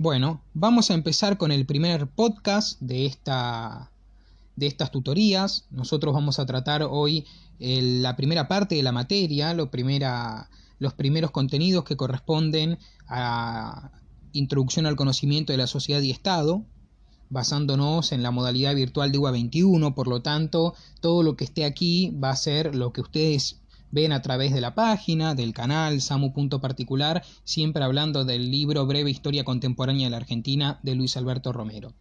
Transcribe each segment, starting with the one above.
Bueno, vamos a empezar con el primer podcast de, esta, de estas tutorías. Nosotros vamos a tratar hoy la primera parte de la materia, los primeros contenidos que corresponden a Introducción al conocimiento de la sociedad y Estado, basándonos en la modalidad virtual de UA 21, por lo tanto, todo lo que esté aquí va a ser lo que ustedes ven a través de la página, del canal, Samu.particular, siempre hablando del libro Breve Historia Contemporánea de la Argentina de Luis Alberto Romero.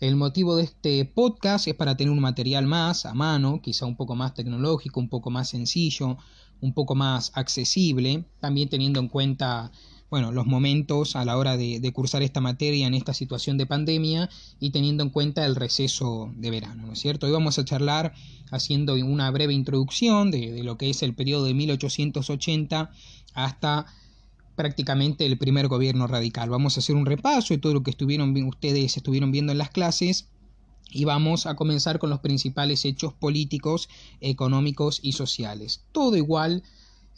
El motivo de este podcast es para tener un material más a mano, quizá un poco más tecnológico, un poco más sencillo, un poco más accesible, también teniendo en cuenta bueno, los momentos a la hora de, cursar esta materia en esta situación de pandemia y teniendo en cuenta el receso de verano, ¿no es cierto? Hoy vamos a charlar haciendo una breve introducción de, lo que es el periodo de 1880 hasta prácticamente el primer gobierno radical. Vamos a hacer un repaso de todo lo que estuvieron, ustedes estuvieron viendo en las clases y vamos a comenzar con los principales hechos políticos, económicos y sociales. Todo igual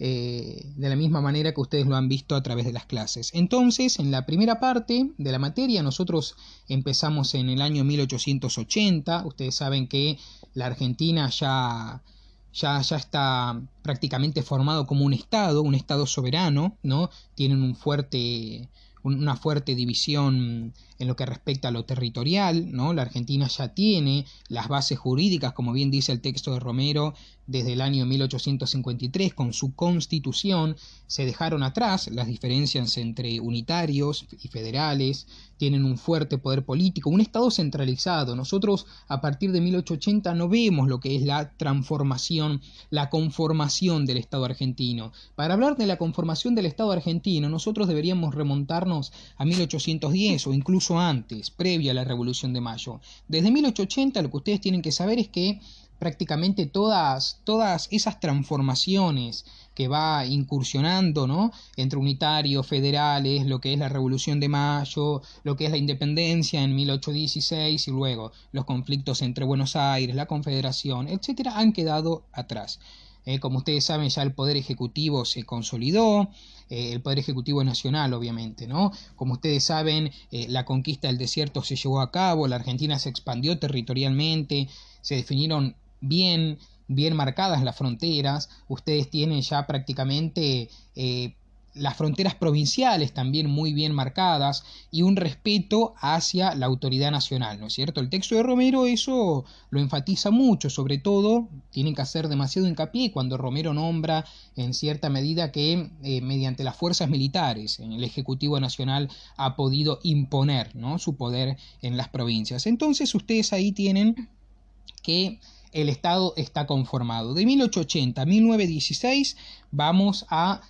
eh, de la misma manera que ustedes lo han visto a través de las clases. Entonces, en la primera parte de la materia, nosotros empezamos en el año 1880. Ustedes saben que la Argentina ya, ya, ya está prácticamente formado como un Estado, un Estado soberano, ¿no? Tienen un fuerte una fuerte división en lo que respecta a lo territorial, ¿no? La Argentina ya tiene las bases jurídicas, como bien dice el texto de Romero, desde el año 1853 con su constitución, se dejaron atrás las diferencias entre unitarios y federales, tienen un fuerte poder político, un Estado centralizado. Nosotros a partir de 1880 no vemos lo que es la transformación, la conformación del Estado argentino. Para hablar de la conformación del Estado argentino, nosotros deberíamos remontarnos a 1810 o incluso antes, previa a la Revolución de Mayo. Desde 1880 lo que ustedes tienen que saber es que prácticamente todas, todas esas transformaciones que va incursionando ¿no? entre unitarios, federales, lo que es la Revolución de Mayo, lo que es la independencia en 1816 y luego los conflictos entre Buenos Aires, la Confederación, etcétera, han quedado atrás. Eh, como ustedes saben, ya el Poder Ejecutivo se consolidó, eh, el Poder Ejecutivo Nacional, obviamente, ¿no? Como ustedes saben, eh, la conquista del desierto se llevó a cabo, la Argentina se expandió territorialmente, se definieron bien, bien marcadas las fronteras, ustedes tienen ya prácticamente eh, las fronteras provinciales también muy bien marcadas y un respeto hacia la autoridad nacional, ¿no es cierto? El texto de Romero eso lo enfatiza mucho, sobre todo tienen que hacer demasiado hincapié cuando Romero nombra en cierta medida que eh, mediante las fuerzas militares en el Ejecutivo Nacional ha podido imponer ¿no? su poder en las provincias. Entonces ustedes ahí tienen que el Estado está conformado. De 1880 a 1916 vamos a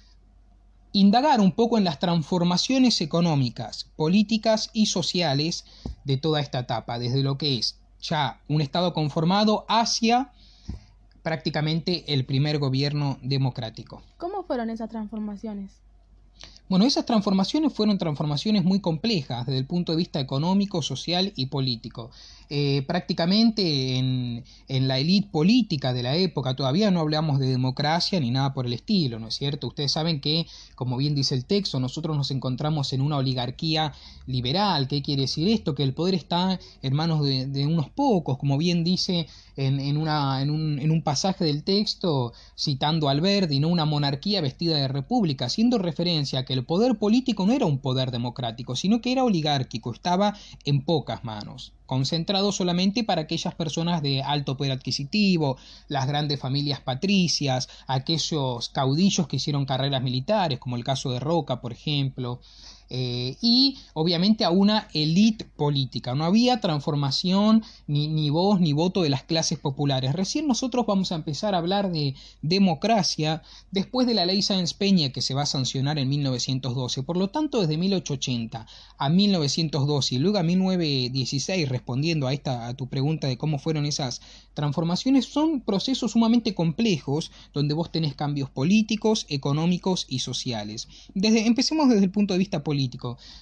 indagar un poco en las transformaciones económicas, políticas y sociales de toda esta etapa, desde lo que es ya un Estado conformado hacia prácticamente el primer gobierno democrático. ¿Cómo fueron esas transformaciones? Bueno, esas transformaciones fueron transformaciones muy complejas desde el punto de vista económico, social y político. Eh, prácticamente en, en, la élite política de la época todavía no hablamos de democracia ni nada por el estilo, ¿no es cierto? Ustedes saben que, como bien dice el texto, nosotros nos encontramos en una oligarquía liberal. ¿Qué quiere decir esto? Que el poder está en manos de, unos pocos, como bien dice en, en, una, en, un, en un pasaje del texto, citando a Alberti, ¿no? una monarquía vestida de república, haciendo referencia a que el poder político no era un poder democrático, sino que era oligárquico, estaba en pocas manos, concentrado solamente para aquellas personas de alto poder adquisitivo, las grandes familias patricias, aquellos caudillos que hicieron carreras militares, como el caso de Roca, por ejemplo, eh, y obviamente a una élite política. No había transformación ni, ni voz ni voto de las clases populares. Recién nosotros vamos a empezar a hablar de democracia después de la ley Sáenz Peña que se va a sancionar en 1912. Por lo tanto, desde 1880 a 1912 y luego a 1916, respondiendo a, esta, a tu pregunta de cómo fueron esas transformaciones, son procesos sumamente complejos donde vos tenés cambios políticos, económicos y sociales. Desde, empecemos desde el punto de vista político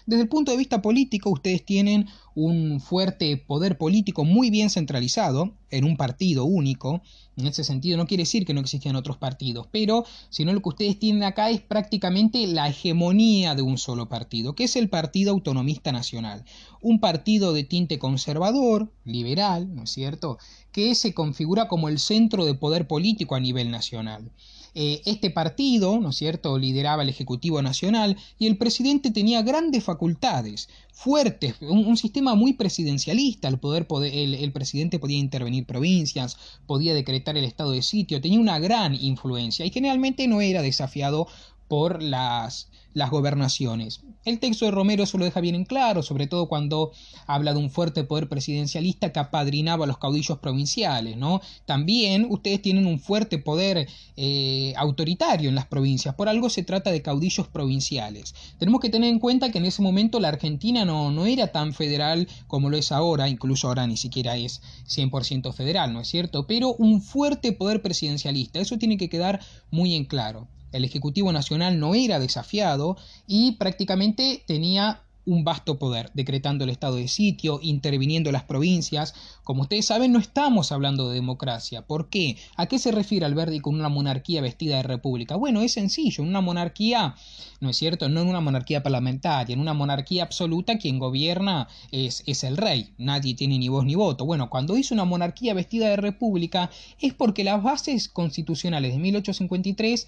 desde el punto de vista político, ustedes tienen un fuerte poder político muy bien centralizado en un partido único, En ese sentido no quiere decir que no existían otros partidos, pero sino lo que ustedes tienen acá es prácticamente la hegemonía de un solo partido, que es el Partido Autonomista Nacional. Un partido de tinte conservador, liberal, ¿no es cierto?, que se configura como el centro de poder político a nivel nacional. Eh, este partido, ¿no es cierto?, lideraba el Ejecutivo Nacional y el presidente tenía grandes facultades, fuertes, un, sistema muy presidencialista, el, poder, el, presidente podía intervenir provincias, podía decretar el estado de sitio, tenía una gran influencia y generalmente no era desafiado por las, las gobernaciones. El texto de Romero eso lo deja bien en claro, sobre todo cuando habla de un fuerte poder presidencialista que apadrinaba a los caudillos provinciales, ¿no? También ustedes tienen un fuerte poder eh, autoritario en las provincias, por algo se trata de caudillos provinciales. Tenemos que tener en cuenta que en ese momento la Argentina no, no era tan federal como lo es ahora, incluso ahora ni siquiera es 100% federal, ¿no es cierto? Pero un fuerte poder presidencialista, eso tiene que quedar muy en claro el Ejecutivo Nacional no era desafiado y prácticamente tenía un vasto poder, decretando el estado de sitio, interviniendo las provincias. Como ustedes saben, no estamos hablando de democracia. ¿Por qué? ¿A qué se refiere Alberti con una monarquía vestida de república? Bueno, es sencillo, en una monarquía, ¿no es cierto? No en una monarquía parlamentaria, en una monarquía absoluta quien gobierna es, es el rey, nadie tiene ni voz ni voto. Bueno, cuando dice una monarquía vestida de república es porque las bases constitucionales de 1853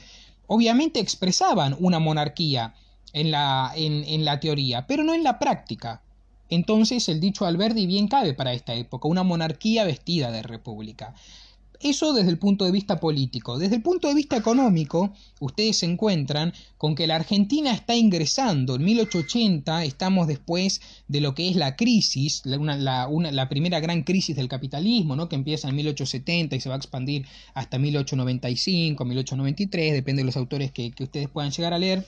obviamente expresaban una monarquía en la, en, la teoría, pero no en la práctica. Entonces el dicho Alberdi bien cabe para esta época, una monarquía vestida de república. Eso desde el punto de vista político. Desde el punto de vista económico, ustedes se encuentran con que la Argentina está ingresando. En 1880 estamos después de lo que es la crisis, la, primera gran crisis del capitalismo, ¿no? que empieza en 1870 y se va a expandir hasta 1895, 1893, depende de los autores que, que ustedes puedan llegar a leer.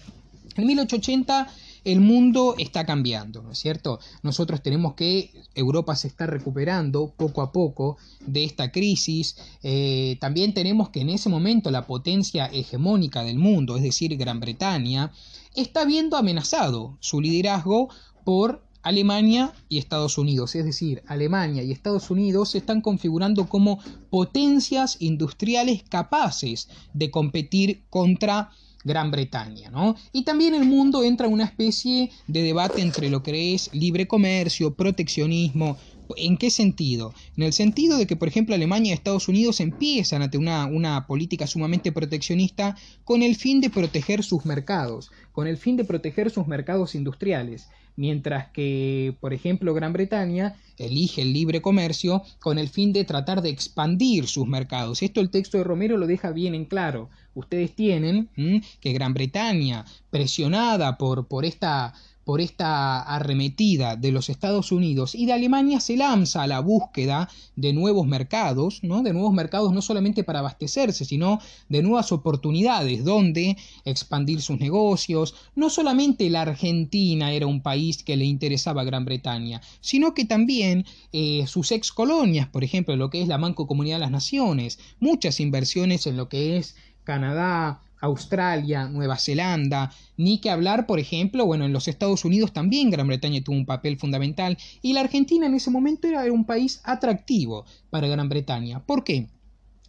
En 1880 el mundo está cambiando, ¿no es cierto? Nosotros tenemos que Europa se está recuperando poco a poco de esta crisis. Eh, también tenemos que en ese momento la potencia hegemónica del mundo, es decir, Gran Bretaña, está viendo amenazado su liderazgo por Alemania y Estados Unidos, es decir, Alemania y Estados Unidos se están configurando como potencias industriales capaces de competir contra Gran Bretaña, ¿no? Y también el mundo entra en una especie de debate entre lo que es libre comercio, proteccionismo. ¿En qué sentido? En el sentido de que, por ejemplo, Alemania y Estados Unidos empiezan a tener una, política sumamente proteccionista con el fin de proteger sus mercados, con el fin de proteger sus mercados industriales mientras que, por ejemplo, Gran Bretaña elige el libre comercio con el fin de tratar de expandir sus mercados. Esto el texto de Romero lo deja bien en claro. Ustedes tienen que Gran Bretaña, presionada por, por esta por esta arremetida de los Estados Unidos y de Alemania se lanza a la búsqueda de nuevos mercados, ¿no? de nuevos mercados no solamente para abastecerse, sino de nuevas oportunidades donde expandir sus negocios. No solamente la Argentina era un país que le interesaba a Gran Bretaña, sino que también eh, sus ex colonias, por ejemplo, lo que es la Manco Comunidad de las Naciones, muchas inversiones en lo que es Canadá, Australia, Nueva Zelanda, ni que hablar, por ejemplo, bueno, en los Estados Unidos también Gran Bretaña tuvo un papel fundamental y la Argentina en ese momento era un país atractivo para Gran Bretaña. ¿Por qué?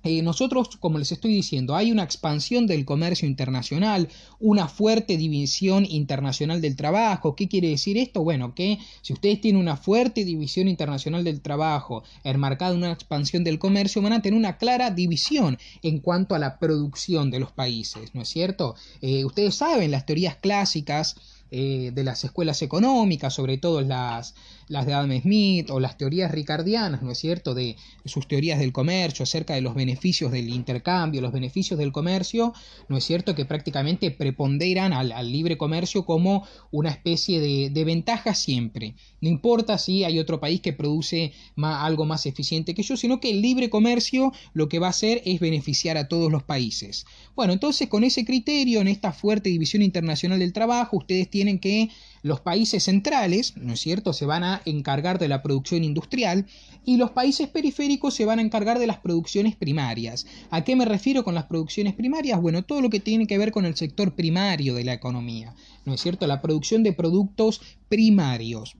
Eh, nosotros, como les estoy diciendo, hay una expansión del comercio internacional, una fuerte división internacional del trabajo. ¿Qué quiere decir esto? Bueno, que si ustedes tienen una fuerte división internacional del trabajo, enmarcada en una expansión del comercio, van a tener una clara división en cuanto a la producción de los países, ¿no es cierto? Eh, ustedes saben, las teorías clásicas eh, de las escuelas económicas, sobre todo las, las de Adam Smith o las teorías ricardianas, ¿no es cierto?, de sus teorías del comercio, acerca de los beneficios del intercambio, los beneficios del comercio, ¿no es cierto?, que prácticamente preponderan al, libre comercio como una especie de, de, ventaja siempre. No importa si hay otro país que produce algo más eficiente que yo, sino que el libre comercio lo que va a hacer es beneficiar a todos los países. Bueno, entonces con ese criterio, en esta fuerte división internacional del trabajo, ustedes tienen tienen que los países centrales, ¿no es cierto?, se van a encargar de la producción industrial y los países periféricos se van a encargar de las producciones primarias. ¿A qué me refiero con las producciones primarias? Bueno, todo lo que tiene que ver con el sector primario de la economía, ¿no es cierto?, la producción de productos primarios.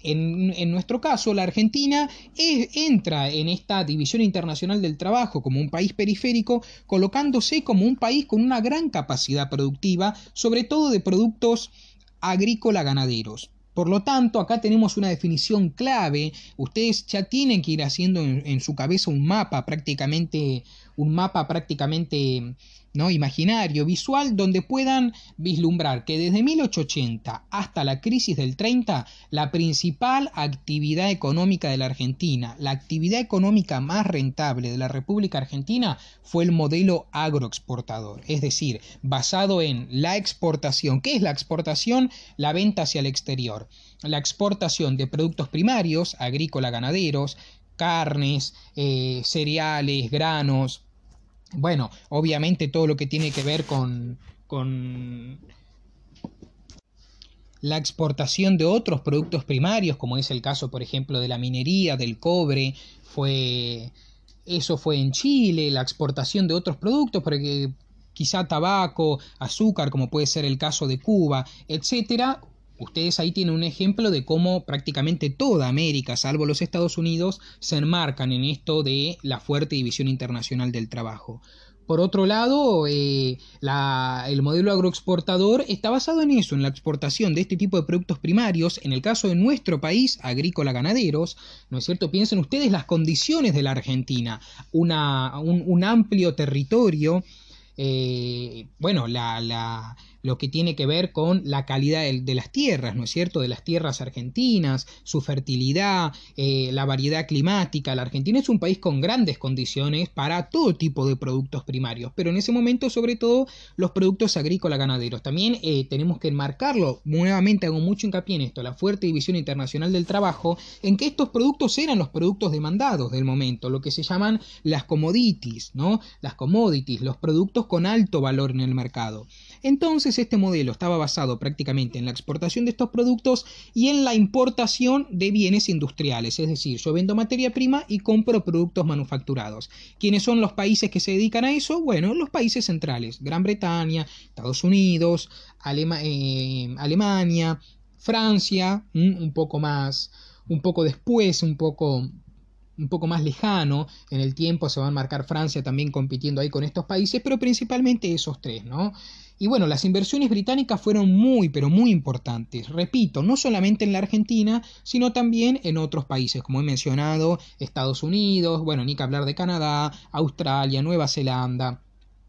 En, nuestro caso, la Argentina entra en esta división internacional del trabajo como un país periférico, colocándose como un país con una gran capacidad productiva, sobre todo de productos agrícola ganaderos. Por lo tanto, acá tenemos una definición clave. Ustedes ya tienen que ir haciendo en, su cabeza un mapa prácticamente, un mapa prácticamente ¿no? imaginario, visual, donde puedan vislumbrar que desde 1880 hasta la crisis del 30, la principal actividad económica de la Argentina, la actividad económica más rentable de la República Argentina fue el modelo agroexportador, es decir, basado en la exportación. ¿Qué es la exportación? La venta hacia el exterior. La exportación de productos primarios, agrícola, ganaderos, carnes, eh, cereales, granos, bueno, obviamente todo lo que tiene que ver con, con la exportación de otros productos primarios, como es el caso, por ejemplo, de la minería, del cobre, fue eso fue en Chile, la exportación de otros productos, porque quizá tabaco, azúcar, como puede ser el caso de Cuba, etcétera, Ustedes ahí tienen un ejemplo de cómo prácticamente toda América, salvo los Estados Unidos, se enmarcan en esto de la fuerte división internacional del trabajo. Por otro lado, eh, el modelo agroexportador está basado en eso, en la exportación de este tipo de productos primarios. En el caso de nuestro país, agrícola ganaderos, ¿no es cierto? Piensen ustedes las condiciones de la Argentina, un, amplio territorio, eh, bueno, la, lo que tiene que ver con la calidad de, las tierras, ¿no es cierto? De las tierras argentinas, su fertilidad, eh, la variedad climática. La Argentina es un país con grandes condiciones para todo tipo de productos primarios, pero en ese momento sobre todo los productos agrícolas ganaderos. También eh, tenemos que enmarcarlo, nuevamente hago mucho hincapié en esto, la fuerte división internacional del trabajo, en que estos productos eran los productos demandados del momento, lo que se llaman las commodities, ¿no? Las commodities, los productos con alto valor en el mercado. Entonces este modelo estaba basado prácticamente en la exportación de estos productos y en la importación de bienes industriales, es decir, yo vendo materia prima y compro productos manufacturados. ¿Quiénes son los países que se dedican a eso? Bueno, los países centrales, Gran Bretaña, Estados Unidos, eh, Alemania, Francia, un poco más, un poco después, un poco un poco más lejano en el tiempo se va a marcar Francia también compitiendo ahí con estos países, pero principalmente esos tres, ¿no? Y bueno, las inversiones británicas fueron muy, pero muy importantes. Repito, no solamente en la Argentina, sino también en otros países, como he mencionado, Estados Unidos, bueno, ni que hablar de Canadá, Australia, Nueva Zelanda.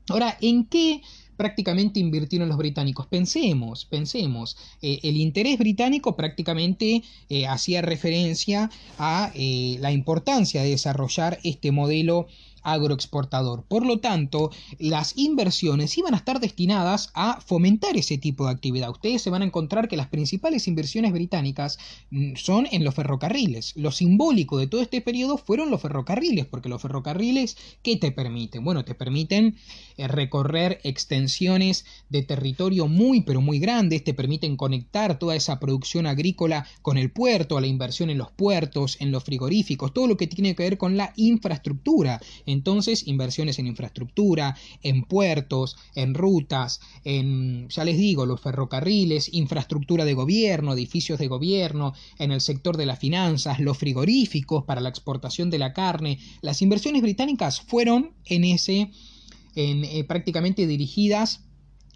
Ahora, ¿en qué prácticamente invirtieron los británicos. Pensemos, pensemos, eh, el interés británico prácticamente eh, hacía referencia a eh, la importancia de desarrollar este modelo agroexportador. Por lo tanto, las inversiones iban a estar destinadas a fomentar ese tipo de actividad. Ustedes se van a encontrar que las principales inversiones británicas mm, son en los ferrocarriles. Lo simbólico de todo este periodo fueron los ferrocarriles, porque los ferrocarriles, ¿qué te permiten? Bueno, te permiten eh, recorrer extensiones de territorio muy, pero muy grandes, te permiten conectar toda esa producción agrícola con el puerto, a la inversión en los puertos, en los frigoríficos, todo lo que tiene que ver con la infraestructura. Entonces, inversiones en infraestructura, en puertos, en rutas, en, ya les digo, los ferrocarriles, infraestructura de gobierno, edificios de gobierno, en el sector de las finanzas, los frigoríficos para la exportación de la carne. Las inversiones británicas fueron en ese, en, eh, prácticamente dirigidas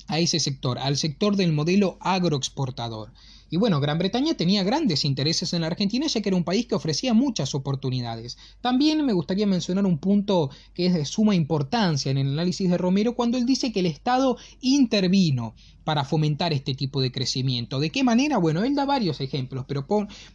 a ese sector, al sector del modelo agroexportador. Y bueno, Gran Bretaña tenía grandes intereses en la Argentina ya que era un país que ofrecía muchas oportunidades. También me gustaría mencionar un punto que es de suma importancia en el análisis de Romero cuando él dice que el Estado intervino para fomentar este tipo de crecimiento. ¿De qué manera? Bueno, él da varios ejemplos, pero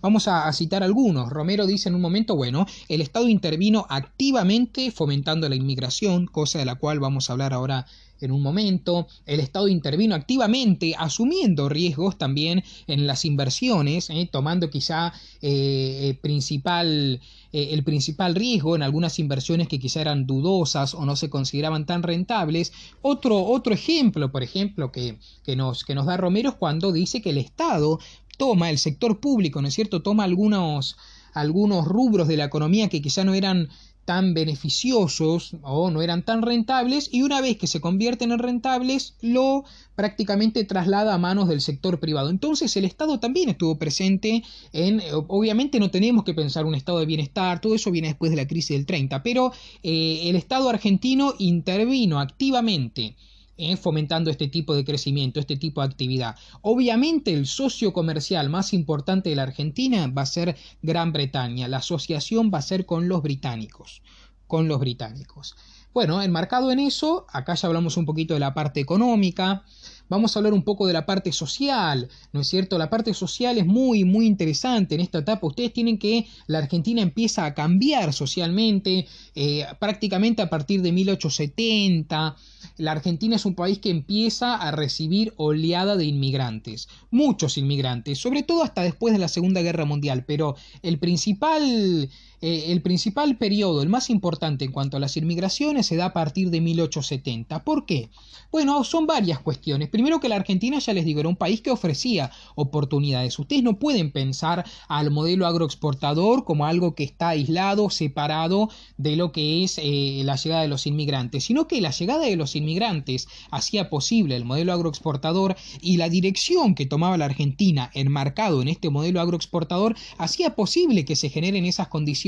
vamos a, a, citar algunos. Romero dice en un momento, bueno, el Estado intervino activamente fomentando la inmigración, cosa de la cual vamos a hablar ahora en un momento, el Estado intervino activamente, asumiendo riesgos también en las inversiones, ¿eh? tomando quizá eh, eh, principal, el principal riesgo en algunas inversiones que quizá eran dudosas o no se consideraban tan rentables. Otro, otro ejemplo, por ejemplo, que, que, nos, que nos da Romero cuando dice que el Estado toma, el sector público, ¿no es cierto?, toma algunos algunos rubros de la economía que quizá no eran tan beneficiosos o no eran tan rentables y una vez que se convierten en rentables lo prácticamente traslada a manos del sector privado. Entonces el Estado también estuvo presente en, obviamente no tenemos que pensar un estado de bienestar, todo eso viene después de la crisis del 30, pero eh, el Estado argentino intervino activamente eh, fomentando este tipo de crecimiento, este tipo de actividad. Obviamente el socio comercial más importante de la Argentina va a ser Gran Bretaña, la asociación va a ser con los británicos, con los británicos. Bueno, enmarcado en eso, acá ya hablamos un poquito de la parte económica, vamos a hablar un poco de la parte social, ¿no es cierto? La parte social es muy, muy interesante en esta etapa. Ustedes tienen que la Argentina empieza a cambiar socialmente, eh, prácticamente a partir de 1870. La Argentina es un país que empieza a recibir oleada de inmigrantes, muchos inmigrantes, sobre todo hasta después de la Segunda Guerra Mundial, pero el principal eh, el principal periodo, el más importante en cuanto a las inmigraciones, se da a partir de 1870. ¿Por qué? Bueno, son varias cuestiones. Primero que la Argentina, ya les digo, era un país que ofrecía oportunidades. Ustedes no pueden pensar al modelo agroexportador como algo que está aislado, separado de lo que es eh, la llegada de los inmigrantes, sino que la llegada de los inmigrantes hacía posible el modelo agroexportador y la dirección que tomaba la Argentina enmarcado en este modelo agroexportador hacía posible que se generen esas condiciones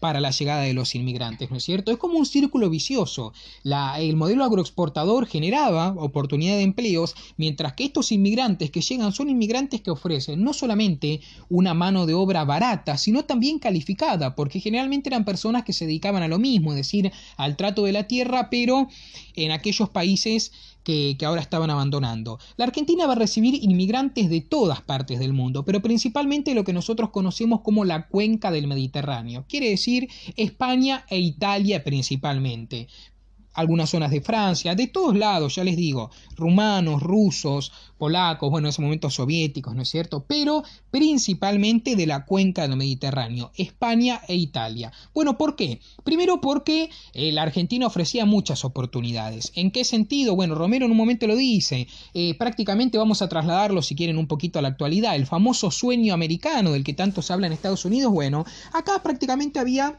para la llegada de los inmigrantes, ¿no es cierto? Es como un círculo vicioso. el modelo agroexportador generaba oportunidad de empleos, mientras que estos inmigrantes que llegan son inmigrantes que ofrecen no solamente una mano de obra barata, sino también calificada, porque generalmente eran personas que se dedicaban a lo mismo, es decir, al trato de la tierra, pero en aquellos países que, ahora estaban abandonando. La Argentina va a recibir inmigrantes de todas partes del mundo, pero principalmente lo que nosotros conocemos como la cuenca del Mediterráneo, quiere decir España e Italia principalmente algunas zonas de Francia, de todos lados, ya les digo, rumanos, rusos, polacos, bueno, en ese momento soviéticos, ¿no es cierto? Pero principalmente de la cuenca del Mediterráneo, España e Italia. Bueno, ¿por qué? Primero porque eh, la Argentina ofrecía muchas oportunidades. ¿En qué sentido? Bueno, Romero en un momento lo dice, eh, prácticamente vamos a trasladarlo, si quieren, un poquito a la actualidad, el famoso sueño americano del que tanto se habla en Estados Unidos, bueno, acá prácticamente había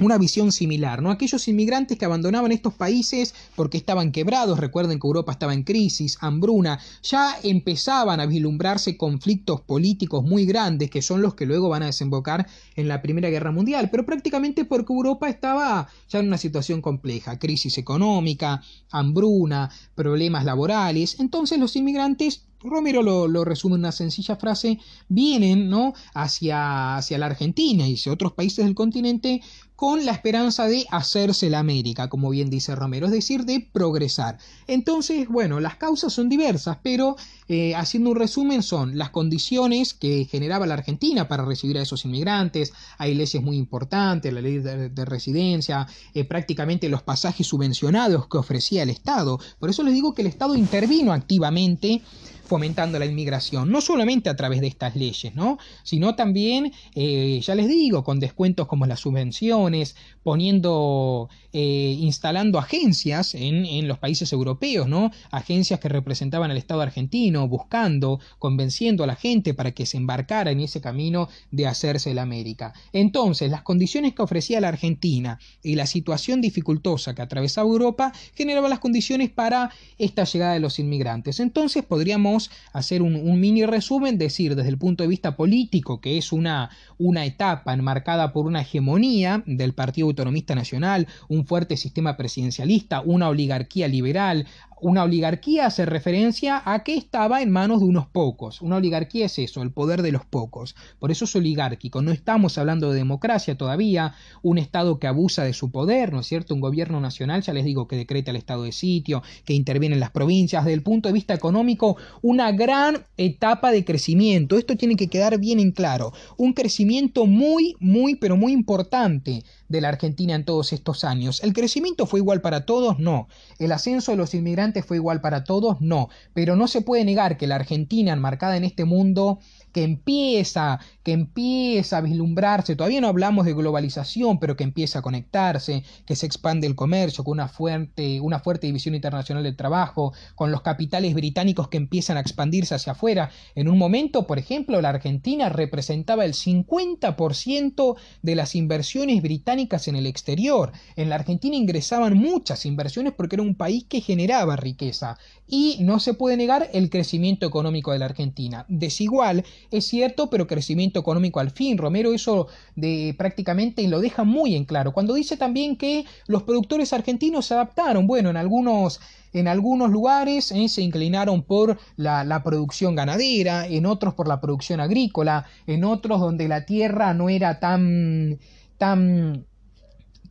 una visión similar, ¿no? Aquellos inmigrantes que abandonaban estos países porque estaban quebrados, recuerden que Europa estaba en crisis, hambruna, ya empezaban a vislumbrarse conflictos políticos muy grandes que son los que luego van a desembocar en la Primera Guerra Mundial, pero prácticamente porque Europa estaba ya en una situación compleja, crisis económica, hambruna, problemas laborales, entonces los inmigrantes Romero lo, resume en una sencilla frase, vienen ¿no? hacia, hacia la Argentina y hacia otros países del continente con la esperanza de hacerse la América, como bien dice Romero, es decir, de progresar. Entonces, bueno, las causas son diversas, pero eh, haciendo un resumen son las condiciones que generaba la Argentina para recibir a esos inmigrantes, hay leyes muy importantes, la ley de, residencia, eh, prácticamente los pasajes subvencionados que ofrecía el Estado. Por eso les digo que el Estado intervino activamente fomentando la inmigración, no solamente a través de estas leyes, ¿no? sino también, eh, ya les digo, con descuentos como las subvenciones, poniendo, eh, instalando agencias en, en, los países europeos, ¿no? agencias que representaban al Estado argentino, buscando, convenciendo a la gente para que se embarcara en ese camino de hacerse la América. Entonces, las condiciones que ofrecía la Argentina y la situación dificultosa que atravesaba Europa generaban las condiciones para esta llegada de los inmigrantes. Entonces, podríamos hacer un, mini resumen, decir desde el punto de vista político que es una, una etapa enmarcada por una hegemonía del Partido Autonomista Nacional, un fuerte sistema presidencialista, una oligarquía liberal, una oligarquía hace referencia a que estaba en manos de unos pocos. Una oligarquía es eso, el poder de los pocos. Por eso es oligárquico. No estamos hablando de democracia todavía, un Estado que abusa de su poder, ¿no es cierto? Un gobierno nacional, ya les digo, que decreta el estado de sitio, que interviene en las provincias. Desde el punto de vista económico, una gran etapa de crecimiento. Esto tiene que quedar bien en claro. Un crecimiento muy, muy, pero muy importante de la Argentina en todos estos años. ¿El crecimiento fue igual para todos? No. ¿El ascenso de los inmigrantes fue igual para todos? No. Pero no se puede negar que la Argentina, enmarcada en este mundo que empieza, que empieza a vislumbrarse, todavía no hablamos de globalización, pero que empieza a conectarse, que se expande el comercio con una fuerte, una fuerte división internacional del trabajo, con los capitales británicos que empiezan a expandirse hacia afuera. En un momento, por ejemplo, la Argentina representaba el 50% de las inversiones británicas en el exterior. En la Argentina ingresaban muchas inversiones porque era un país que generaba riqueza. Y no se puede negar el crecimiento económico de la Argentina. Desigual, es cierto, pero crecimiento económico al fin. Romero eso de prácticamente lo deja muy en claro. Cuando dice también que los productores argentinos se adaptaron, bueno, en algunos en algunos lugares eh, se inclinaron por la, la, producción ganadera, en otros por la producción agrícola, en otros donde la tierra no era tan, tan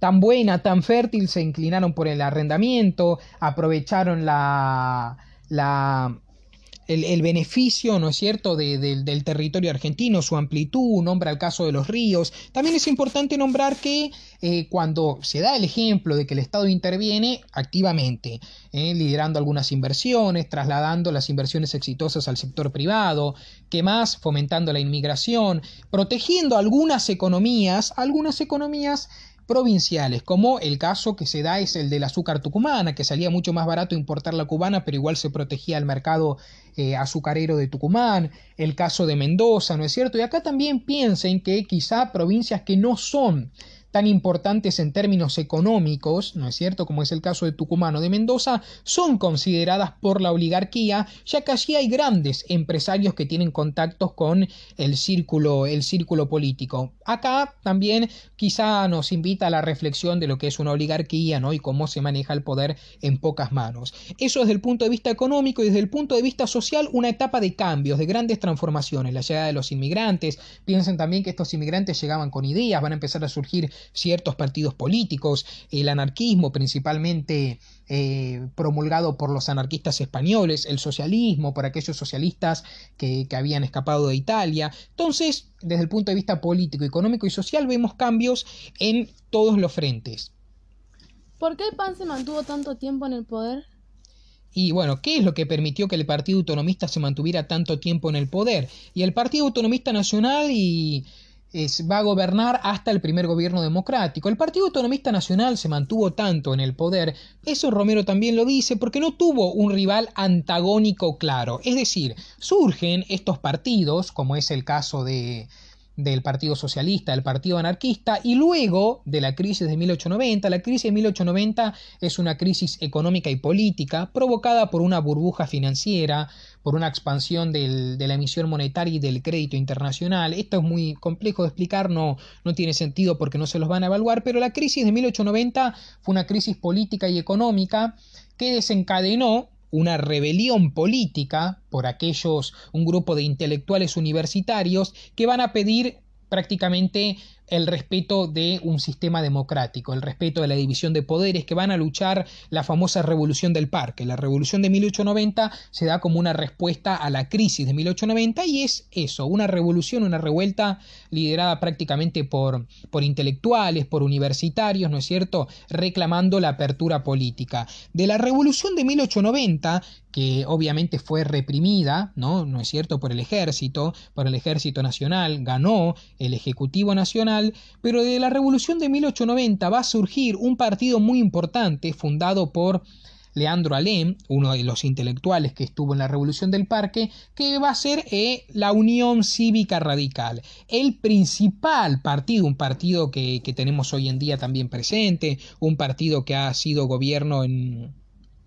tan buena, tan fértil, se inclinaron por el arrendamiento, aprovecharon la, la, el, beneficio, ¿no es cierto?, del territorio argentino, su amplitud, nombra el caso de los ríos. También es importante nombrar que eh, cuando se da el ejemplo de que el Estado interviene activamente, eh, liderando algunas inversiones, trasladando las inversiones exitosas al sector privado, que más, fomentando la inmigración, protegiendo algunas economías, algunas economías provinciales, como el caso que se da es el del azúcar tucumana, que salía mucho más barato importar la cubana, pero igual se protegía el mercado eh, azucarero de Tucumán, el caso de Mendoza, ¿no es cierto? Y acá también piensen que quizá provincias que no son tan importantes en términos económicos, ¿no es cierto?, como es el caso de Tucumán o de Mendoza, son consideradas por la oligarquía, ya que allí hay grandes empresarios que tienen contactos con el círculo, el círculo político. Acá también quizá nos invita a la reflexión de lo que es una oligarquía, ¿no? y cómo se maneja el poder en pocas manos. Eso desde el punto de vista económico y desde el punto de vista social, una etapa de cambios, de grandes transformaciones, la llegada de los inmigrantes. Piensen también que estos inmigrantes llegaban con ideas, van a empezar a surgir ciertos partidos políticos, el anarquismo principalmente eh, promulgado por los anarquistas españoles, el socialismo por aquellos socialistas que, que habían escapado de Italia. Entonces, desde el punto de vista político, económico y social, vemos cambios en todos los frentes. ¿Por qué el PAN se mantuvo tanto tiempo en el poder? Y bueno, ¿qué es lo que permitió que el Partido Autonomista se mantuviera tanto tiempo en el poder? Y el Partido Autonomista Nacional y va a gobernar hasta el primer gobierno democrático. El Partido Autonomista Nacional se mantuvo tanto en el poder, eso Romero también lo dice, porque no tuvo un rival antagónico claro. Es decir, surgen estos partidos, como es el caso de, del Partido Socialista, del Partido Anarquista, y luego de la crisis de 1890. La crisis de 1890 es una crisis económica y política provocada por una burbuja financiera, por una expansión de la emisión monetaria y del crédito internacional. Esto es muy complejo de explicar, no, no tiene sentido porque no se los van a evaluar, pero la crisis de 1890 fue una crisis política y económica que desencadenó una rebelión política por aquellos, un grupo de intelectuales universitarios que van a pedir prácticamente el respeto de un sistema democrático, el respeto de la división de poderes, que van a luchar la famosa revolución del parque. La revolución de 1890 se da como una respuesta a la crisis de 1890 y es eso, una revolución, una revuelta liderada prácticamente por, por intelectuales, por universitarios, ¿no es cierto?, reclamando la apertura política. De la revolución de 1890, que obviamente fue reprimida, ¿no? ¿No es cierto?, por el ejército, por el ejército nacional, ganó el Ejecutivo Nacional, pero de la Revolución de 1890 va a surgir un partido muy importante fundado por Leandro Alem, uno de los intelectuales que estuvo en la Revolución del Parque, que va a ser eh, la Unión Cívica Radical, el principal partido, un partido que tenemos hoy en día también presente, un partido que ha sido gobierno en,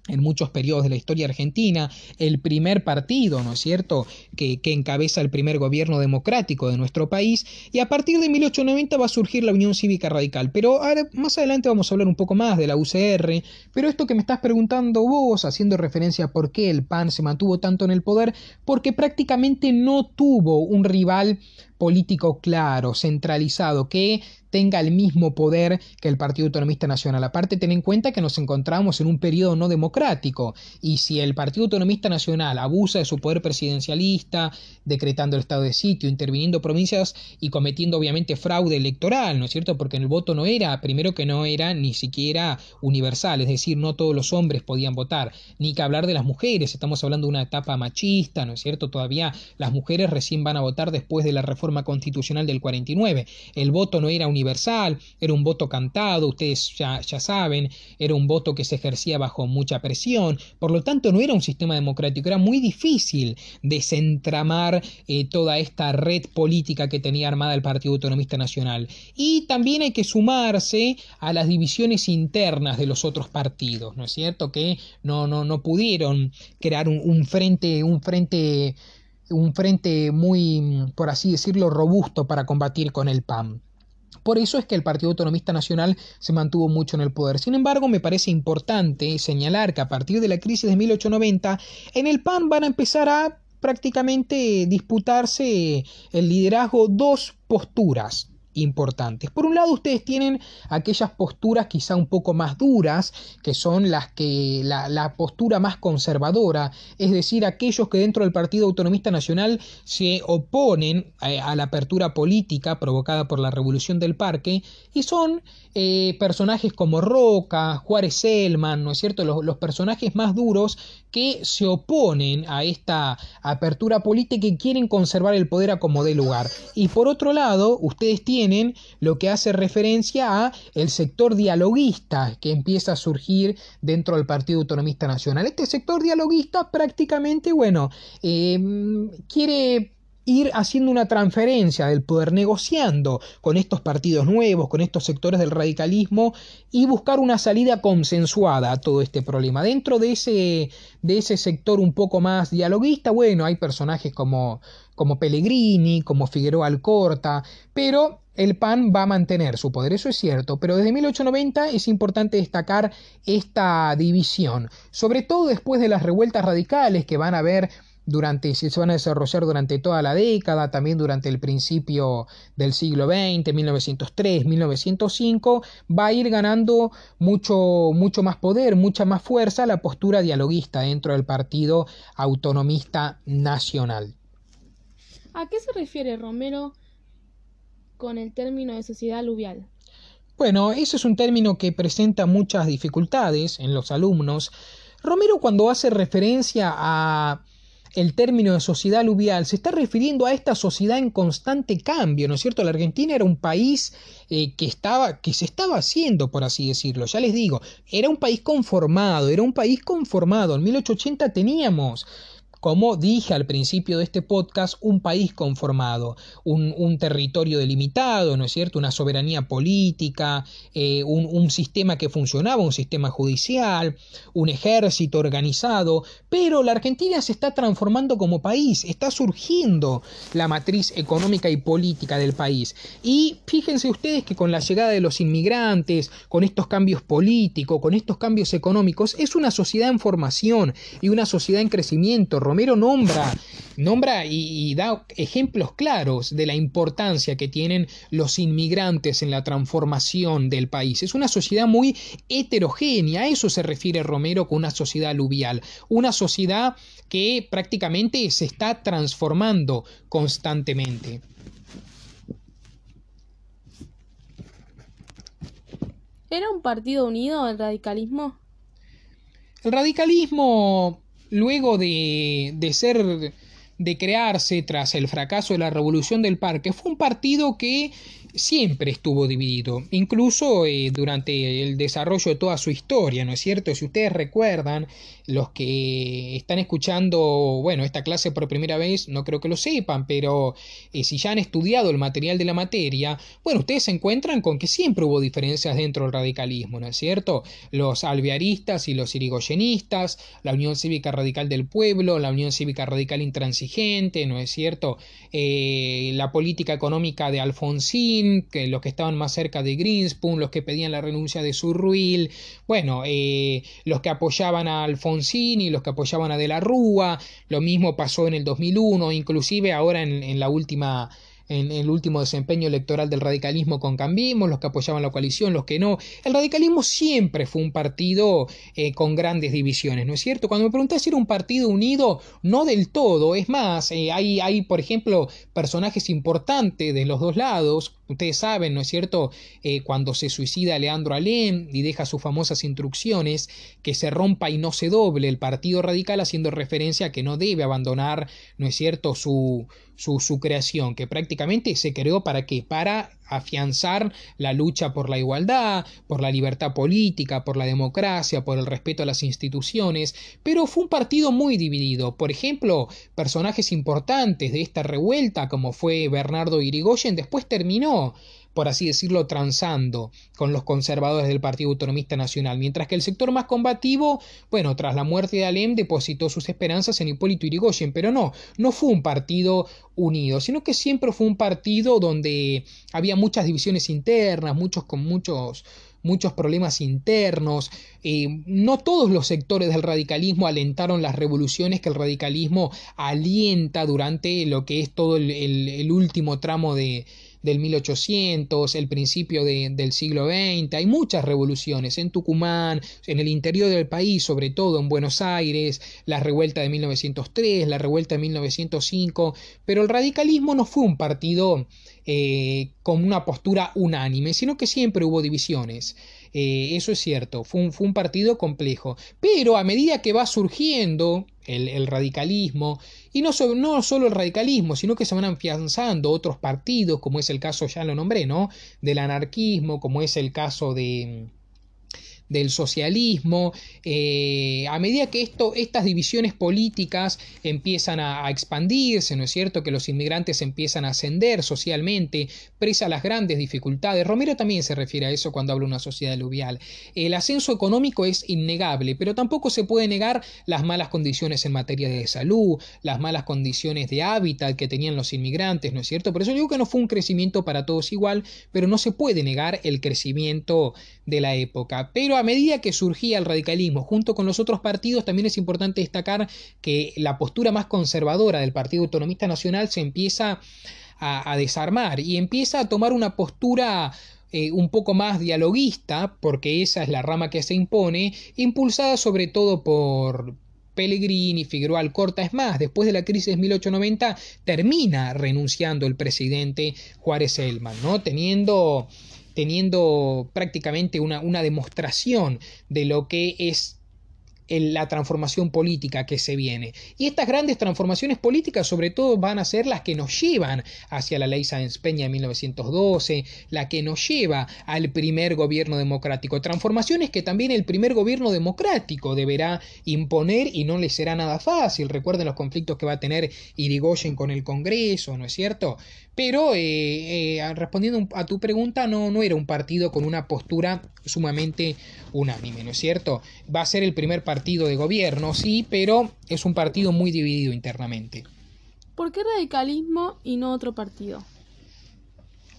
en muchos periodos de la historia argentina, el primer partido, ¿no es cierto?, que, que, encabeza el primer gobierno democrático de nuestro país, y a partir de 1890 va a surgir la Unión Cívica Radical. Pero ahora, más adelante vamos a hablar un poco más de la UCR, pero esto que me estás preguntando vos, haciendo referencia a por qué el PAN se mantuvo tanto en el poder, porque prácticamente no tuvo un rival político claro, centralizado, que tenga el mismo poder que el Partido Autonomista Nacional. Aparte, ten en cuenta que nos encontramos en un periodo no democrático. Y si el Partido Autonomista Nacional abusa de su poder presidencialista, decretando el estado de sitio, interviniendo provincias y cometiendo obviamente fraude electoral, ¿no es cierto? Porque el voto no era, primero que no era ni siquiera universal, es decir, no todos los hombres podían votar, ni que hablar de las mujeres, estamos hablando de una etapa machista, ¿no es cierto? Todavía las mujeres recién van a votar después de la reforma constitucional del 49. El voto no era universal, era un voto cantado, ustedes ya, ya saben, era un voto que se ejercía bajo mucha presión, por lo tanto no era un sistema democrático, era muy difícil desentramar eh, toda esta red política que tenía armada el Partido Autonomista Nacional. Y también hay que sumarse a las divisiones internas de los otros partidos, ¿no es cierto? Que no, no, no pudieron crear un, un frente, un frente un frente muy, por así decirlo, robusto para combatir con el PAN. Por eso es que el Partido Autonomista Nacional se mantuvo mucho en el poder. Sin embargo, me parece importante señalar que a partir de la crisis de 1890, en el PAN van a empezar a prácticamente disputarse el liderazgo dos posturas importantes. Por un lado, ustedes tienen aquellas posturas quizá un poco más duras, que son las que la, postura más conservadora, es decir, aquellos que dentro del Partido Autonomista Nacional se oponen a, la apertura política provocada por la Revolución del Parque y son eh, personajes como Roca, Juárez Selman, ¿no es cierto? Los, los personajes más duros que se oponen a esta apertura política y quieren conservar el poder a como dé lugar. Y por otro lado, ustedes tienen lo que hace referencia a el sector dialoguista que empieza a surgir dentro del Partido Autonomista Nacional. Este sector dialoguista prácticamente, bueno, eh, quiere ir haciendo una transferencia del poder, negociando con estos partidos nuevos, con estos sectores del radicalismo y buscar una salida consensuada a todo este problema. Dentro de ese, de ese sector un poco más dialoguista, bueno, hay personajes como, como Pellegrini, como Figueroa Alcorta, pero el PAN va a mantener su poder, eso es cierto, pero desde 1890 es importante destacar esta división, sobre todo después de las revueltas radicales que van a haber durante, se van a desarrollar durante toda la década, también durante el principio del siglo XX, 1903, 1905, va a ir ganando mucho, mucho más poder, mucha más fuerza la postura dialoguista dentro del Partido Autonomista Nacional. ¿A qué se refiere Romero con el término de sociedad aluvial? Bueno, eso es un término que presenta muchas dificultades en los alumnos. Romero cuando hace referencia a el término de sociedad aluvial se está refiriendo a esta sociedad en constante cambio, ¿no es cierto? La Argentina era un país eh, que estaba, que se estaba haciendo, por así decirlo. Ya les digo, era un país conformado, era un país conformado. En 1880 teníamos como dije al principio de este podcast, un país conformado, un, territorio delimitado, ¿no es cierto? Una soberanía política, eh, un, sistema que funcionaba, un sistema judicial, un ejército organizado, pero la Argentina se está transformando como país, está surgiendo la matriz económica y política del país. Y fíjense ustedes que con la llegada de los inmigrantes, con estos cambios políticos, con estos cambios económicos, es una sociedad en formación y una sociedad en crecimiento nombra, nombra y, da ejemplos claros de la importancia que tienen los inmigrantes en la transformación del país. Es una sociedad muy heterogénea, a eso se refiere Romero con una sociedad aluvial, una sociedad que prácticamente se está transformando constantemente. ¿Era un partido unido el radicalismo? El radicalismo luego de, de ser de crearse tras el fracaso de la Revolución del Parque, fue un partido que siempre estuvo dividido, incluso eh, durante el desarrollo de toda su historia, ¿no es cierto? Si ustedes recuerdan, los que están escuchando, bueno, esta clase por primera vez, no creo que lo sepan, pero eh, si ya han estudiado el material de la materia, bueno, ustedes se encuentran con que siempre hubo diferencias dentro del radicalismo, ¿no es cierto? Los alvearistas y los irigoyenistas, la Unión Cívica Radical del Pueblo, la Unión Cívica Radical Intransigente, ¿no es cierto? Eh, la política económica de Alfonsín, que los que estaban más cerca de Greenspoon, los que pedían la renuncia de Surruil, bueno, eh, los que apoyaban a Alfonsín, y los que apoyaban a De la Rúa, lo mismo pasó en el 2001, inclusive ahora en, la última en el último desempeño electoral del radicalismo con Cambiemos, los que apoyaban la coalición, los que no. El radicalismo siempre fue un partido eh, con grandes divisiones, ¿no es cierto? Cuando me pregunté si era un partido unido, no del todo. Es más, eh, hay, hay, por ejemplo, personajes importantes de los dos lados. Ustedes saben, ¿no es cierto? Eh, cuando se suicida Leandro Alem y deja sus famosas instrucciones, que se rompa y no se doble el Partido Radical, haciendo referencia a que no debe abandonar, ¿no es cierto?, su, su, su creación, que prácticamente se creó para qué? Para afianzar la lucha por la igualdad, por la libertad política, por la democracia, por el respeto a las instituciones, pero fue un partido muy dividido. Por ejemplo, personajes importantes de esta revuelta, como fue Bernardo Irigoyen, después terminó por así decirlo, transando con los conservadores del Partido Autonomista Nacional, mientras que el sector más combativo, bueno, tras la muerte de Alem, depositó sus esperanzas en Hipólito Irigoyen, pero no, no fue un partido unido, sino que siempre fue un partido donde había muchas divisiones internas, muchos con muchos muchos problemas internos. Eh, no todos los sectores del radicalismo alentaron las revoluciones que el radicalismo alienta durante lo que es todo el último tramo de, del 1800, el principio del siglo XX, hay muchas revoluciones en Tucumán, en el interior del país, sobre todo en Buenos Aires, la revuelta de 1903, la revuelta de 1905, pero el radicalismo no fue un partido eh, con una postura unánime, sino que siempre hubo divisiones. Eh, eso es cierto, fue un, fue un, partido complejo. Pero a medida que va surgiendo el, radicalismo, y no, no, solo el radicalismo, sino que se van afianzando otros partidos, como es el caso, ya lo nombré, ¿no? Del anarquismo, como es el caso de del socialismo, eh, a medida que esto, estas divisiones políticas empiezan a, expandirse, ¿no es cierto? Que los inmigrantes empiezan a ascender socialmente, presa las grandes dificultades. Romero también se refiere a eso cuando habla de una sociedad aluvial. El ascenso económico es innegable, pero tampoco se puede negar las malas condiciones en materia de salud, las malas condiciones de hábitat que tenían los inmigrantes, ¿no es cierto? Por eso digo que no fue un crecimiento para todos igual, pero no se puede negar el crecimiento de la época. Pero a medida que surgía el radicalismo junto con los otros partidos, también es importante destacar que la postura más conservadora del Partido Autonomista Nacional se empieza a, desarmar y empieza a tomar una postura eh, un poco más dialoguista, porque esa es la rama que se impone, impulsada sobre todo por, Pellegrini, Figueroa Alcorta. Es más, después de la crisis de 1890 termina renunciando el presidente Juárez Elman, ¿no? Teniendo teniendo prácticamente una, una demostración de lo que es la transformación política que se viene. Y estas grandes transformaciones políticas sobre todo van a ser las que nos llevan hacia la ley Sáenz Peña de 1912, la que nos lleva al primer gobierno democrático. Transformaciones que también el primer gobierno democrático deberá imponer y no le será nada fácil. Recuerden los conflictos que va a tener Irigoyen con el Congreso, ¿no es cierto? Pero eh, eh, respondiendo a tu pregunta, no, no era un partido con una postura sumamente unánime, ¿no es cierto? Va a ser el primer partido de gobierno, sí, pero es un partido muy dividido internamente. ¿Por qué radicalismo y no otro partido?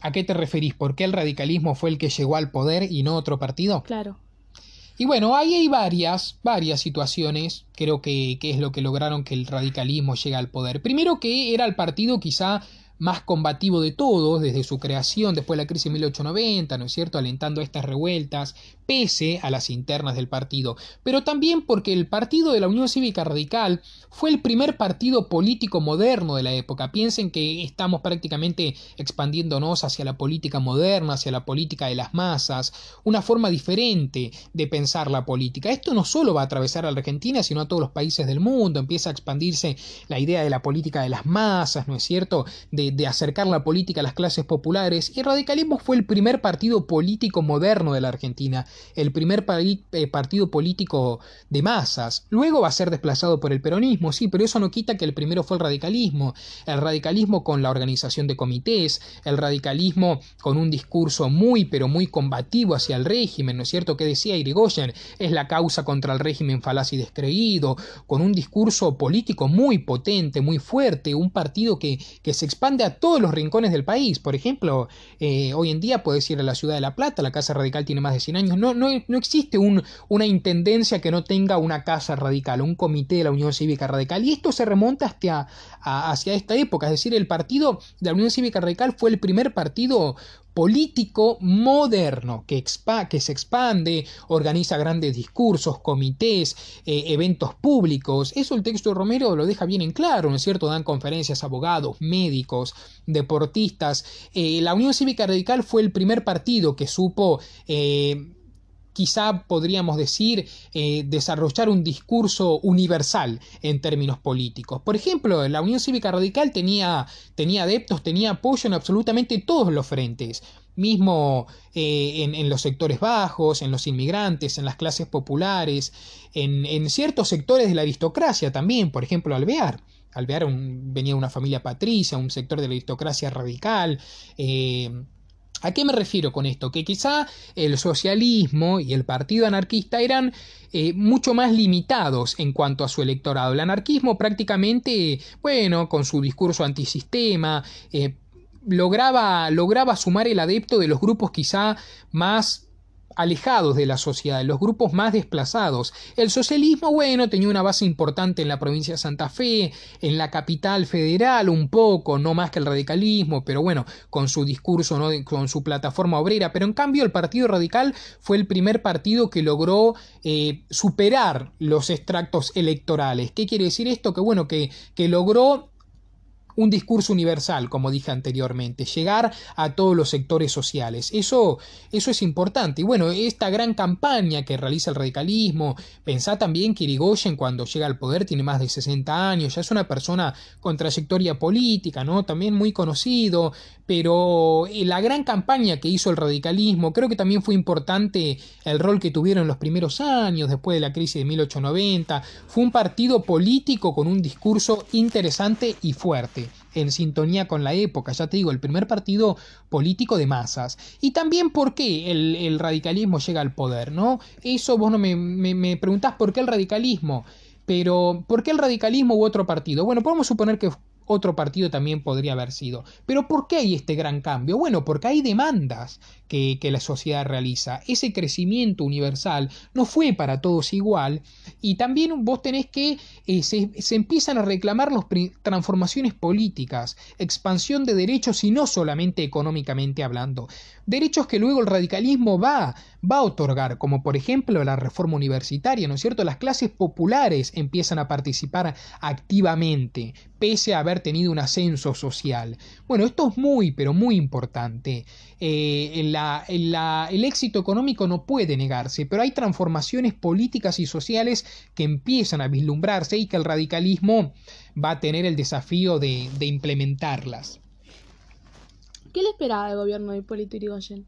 ¿A qué te referís? ¿Por qué el radicalismo fue el que llegó al poder y no otro partido? Claro. Y bueno, ahí hay varias, varias situaciones, creo que, que es lo que lograron que el radicalismo llegue al poder. Primero que era el partido quizá más combativo de todos desde su creación después de la crisis de 1890, ¿no es cierto?, alentando estas revueltas, pese a las internas del partido, pero también porque el Partido de la Unión Cívica Radical fue el primer partido político moderno de la época. Piensen que estamos prácticamente expandiéndonos hacia la política moderna, hacia la política de las masas, una forma diferente de pensar la política. Esto no solo va a atravesar a Argentina, sino a todos los países del mundo. Empieza a expandirse la idea de la política de las masas, ¿no es cierto?, de, de acercar la política a las clases populares. Y el radicalismo fue el primer partido político moderno de la Argentina el primer eh, partido político de masas. Luego va a ser desplazado por el peronismo, sí, pero eso no quita que el primero fue el radicalismo. El radicalismo con la organización de comités, el radicalismo con un discurso muy, pero muy combativo hacia el régimen, ¿no es cierto? Que decía Irigoyen, es la causa contra el régimen falaz y descreído, con un discurso político muy potente, muy fuerte, un partido que, que se expande a todos los rincones del país. Por ejemplo, eh, hoy en día puedes ir a la ciudad de La Plata, la Casa Radical tiene más de 100 años. No, no, no existe un, una intendencia que no tenga una casa radical, un comité de la Unión Cívica Radical. Y esto se remonta hasta hacia esta época. Es decir, el partido de la Unión Cívica Radical fue el primer partido político moderno que, que, se expande, organiza grandes discursos, comités, eh, eventos públicos. Eso el texto de Romero lo deja bien en claro, ¿no es cierto? Dan conferencias abogados, médicos, deportistas. Eh, la Unión Cívica Radical fue el primer partido que supo eh, quizá podríamos decir, eh, desarrollar un discurso universal en términos políticos. Por ejemplo, la Unión Cívica Radical tenía, tenía adeptos, tenía apoyo en absolutamente todos los frentes mismo eh, en, los sectores bajos, en los inmigrantes, en las clases populares, en, ciertos sectores de la aristocracia también, por ejemplo, Alvear. Alvear venía de una familia patricia, un sector de la aristocracia radical. Eh, ¿A qué me refiero con esto? Que quizá el socialismo y el partido anarquista eran eh, mucho más limitados en cuanto a su electorado. El anarquismo prácticamente, bueno, con su discurso antisistema, eh, lograba, lograba sumar el adepto de los grupos quizá más alejados de la sociedad, los grupos más desplazados. El socialismo, bueno, tenía una base importante en la provincia de Santa Fe, en la capital federal un poco, no más que el radicalismo, pero bueno, con su discurso, ¿no? con su plataforma obrera, pero en cambio el Partido Radical fue el primer partido que logró eh, superar los extractos electorales. ¿Qué quiere decir esto? Que bueno, que, que logró un discurso universal, como dije anteriormente, llegar a todos los sectores sociales. Eso, eso es importante. Y bueno, esta gran campaña que realiza el radicalismo, pensá también que Irigoyen cuando llega al poder tiene más de 60 años, ya es una persona con trayectoria política, ¿no? También muy conocido, pero eh, la gran campaña que hizo el radicalismo, creo que también fue importante el rol que tuvieron en los primeros años, después de la crisis de 1890, fue un partido político con un discurso interesante y fuerte en sintonía con la época, ya te digo, el primer partido político de masas. Y también por qué el, radicalismo llega al poder, ¿no? Eso vos no me, me, me preguntás por qué el radicalismo. Pero, ¿por qué el radicalismo u otro partido? Bueno, podemos suponer que otro partido también podría haber sido. Pero ¿por qué hay este gran cambio? Bueno, porque hay demandas que, la sociedad realiza. Ese crecimiento universal no fue para todos igual y también vos tenés que eh, se, se, empiezan a reclamar las transformaciones políticas, expansión de derechos y no solamente económicamente hablando. Derechos que luego el radicalismo va, va a otorgar, como por ejemplo la reforma universitaria, ¿no es cierto? Las clases populares empiezan a participar activamente, pese a haber tenido un ascenso social. Bueno, esto es muy, pero muy importante. Eh, el éxito económico no puede negarse, pero hay transformaciones políticas y sociales que empiezan a vislumbrarse y que el radicalismo va a tener el desafío de, implementarlas. ¿Qué le esperaba al gobierno de Hipólito Yrigoyen?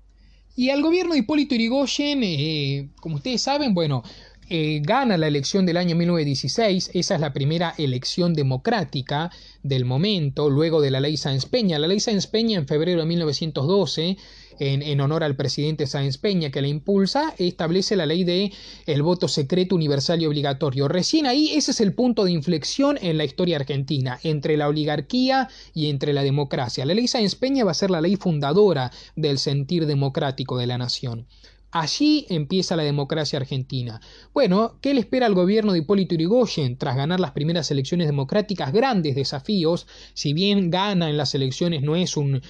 Y al gobierno de Hipólito Yrigoyen, eh, como ustedes saben, bueno, eh, gana la elección del año 1916, esa es la primera elección democrática del momento, luego de la ley Sáenz Peña. La ley Sáenz Peña en febrero de 1912 en, honor al presidente Sáenz Peña que la impulsa, establece la ley de el voto secreto universal y obligatorio. Recién ahí ese es el punto de inflexión en la historia argentina, entre la oligarquía y entre la democracia. La ley Sáenz Peña va a ser la ley fundadora del sentir democrático de la nación. Allí empieza la democracia argentina. Bueno, ¿qué le espera al gobierno de Hipólito Yrigoyen tras ganar las primeras elecciones democráticas? Grandes desafíos. Si bien gana en las elecciones no es una,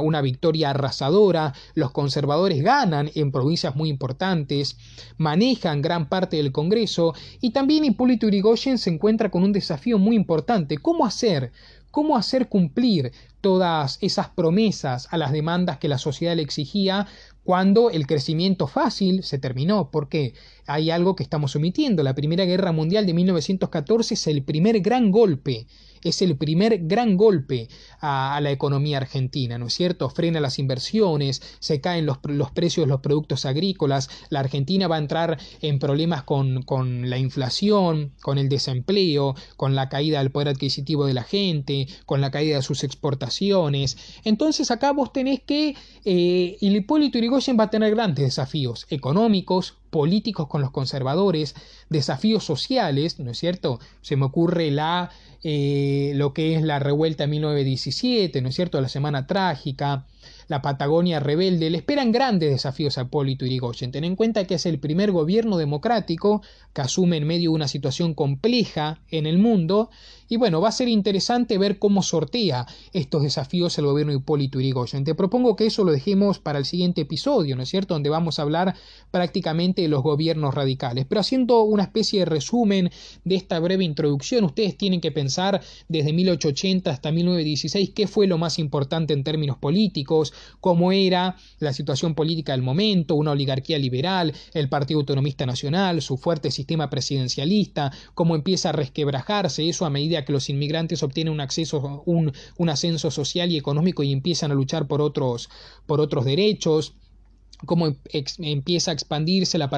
una, victoria arrasadora, los conservadores ganan en provincias muy importantes, manejan gran parte del Congreso y también Hipólito Yrigoyen se encuentra con un desafío muy importante. ¿Cómo hacer? ¿Cómo hacer cumplir todas esas promesas a las demandas que la sociedad le exigía cuando el crecimiento fácil se terminó, porque hay algo que estamos omitiendo. La Primera Guerra Mundial de 1914 es el primer gran golpe es el primer gran golpe a, la economía argentina, ¿no es cierto? Frena las inversiones, se caen los, precios de los productos agrícolas, la Argentina va a entrar en problemas con, con, la inflación, con el desempleo, con la caída del poder adquisitivo de la gente, con la caída de sus exportaciones. Entonces acá vos tenés que, eh, el Hipólito Yrigoyen va a tener grandes desafíos económicos, políticos con los conservadores, desafíos sociales, ¿no es cierto? Se me ocurre la, eh, lo que es la revuelta de 1917, ¿no es cierto? La Semana Trágica, la Patagonia rebelde, le esperan grandes desafíos a Hipólito Yrigoyen. Ten en cuenta que es el primer gobierno democrático que asume en medio de una situación compleja en el mundo y bueno, va a ser interesante ver cómo sortea estos desafíos el gobierno de Hipólito Yrigoyen. Te propongo que eso lo dejemos para el siguiente episodio, ¿no es cierto? Donde vamos a hablar prácticamente de los gobiernos radicales. Pero haciendo una especie de resumen de esta breve introducción, ustedes tienen que pensar desde 1880 hasta 1916 qué fue lo más importante en términos políticos, cómo era la situación política del momento, una oligarquía liberal, el Partido Autonomista Nacional, su fuerte sistema presidencialista, cómo empieza a resquebrajarse eso a medida que los inmigrantes obtienen un acceso, un, ascenso social y económico y empiezan a luchar por otros, por otros derechos cómo empieza a expandirse la,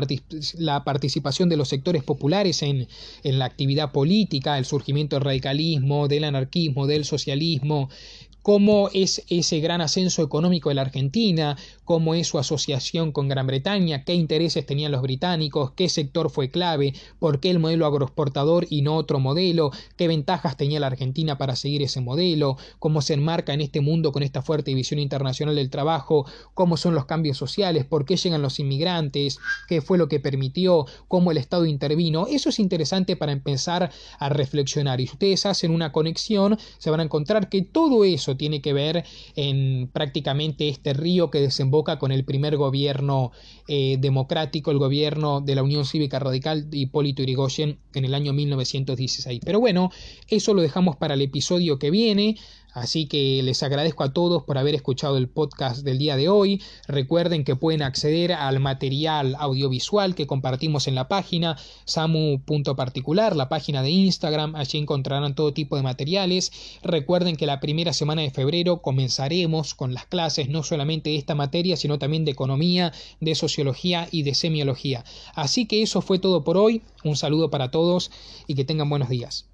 la, participación de los sectores populares en, en, la actividad política, el surgimiento del radicalismo, del anarquismo, del socialismo, cómo es ese gran ascenso económico de la Argentina, cómo es su asociación con Gran Bretaña, qué intereses tenían los británicos, qué sector fue clave, por qué el modelo agroexportador y no otro modelo, qué ventajas tenía la Argentina para seguir ese modelo, cómo se enmarca en este mundo con esta fuerte división internacional del trabajo, cómo son los cambios sociales, por qué llegan los inmigrantes, qué fue lo que permitió, cómo el Estado intervino. Eso es interesante para empezar a reflexionar y si ustedes hacen una conexión se van a encontrar que todo eso tiene que ver en prácticamente este río que desemboca con el primer gobierno eh, democrático, el gobierno de la Unión Cívica Radical de Hipólito Yrigoyen en el año 1916. Pero bueno, eso lo dejamos para el episodio que viene. Así que les agradezco a todos por haber escuchado el podcast del día de hoy. Recuerden que pueden acceder al material audiovisual que compartimos en la página samu.particular, la página de Instagram. Allí encontrarán todo tipo de materiales. Recuerden que la primera semana de febrero comenzaremos con las clases no solamente de esta materia, sino también de economía, de sociología y de semiología. Así que eso fue todo por hoy. Un saludo para todos y que tengan buenos días.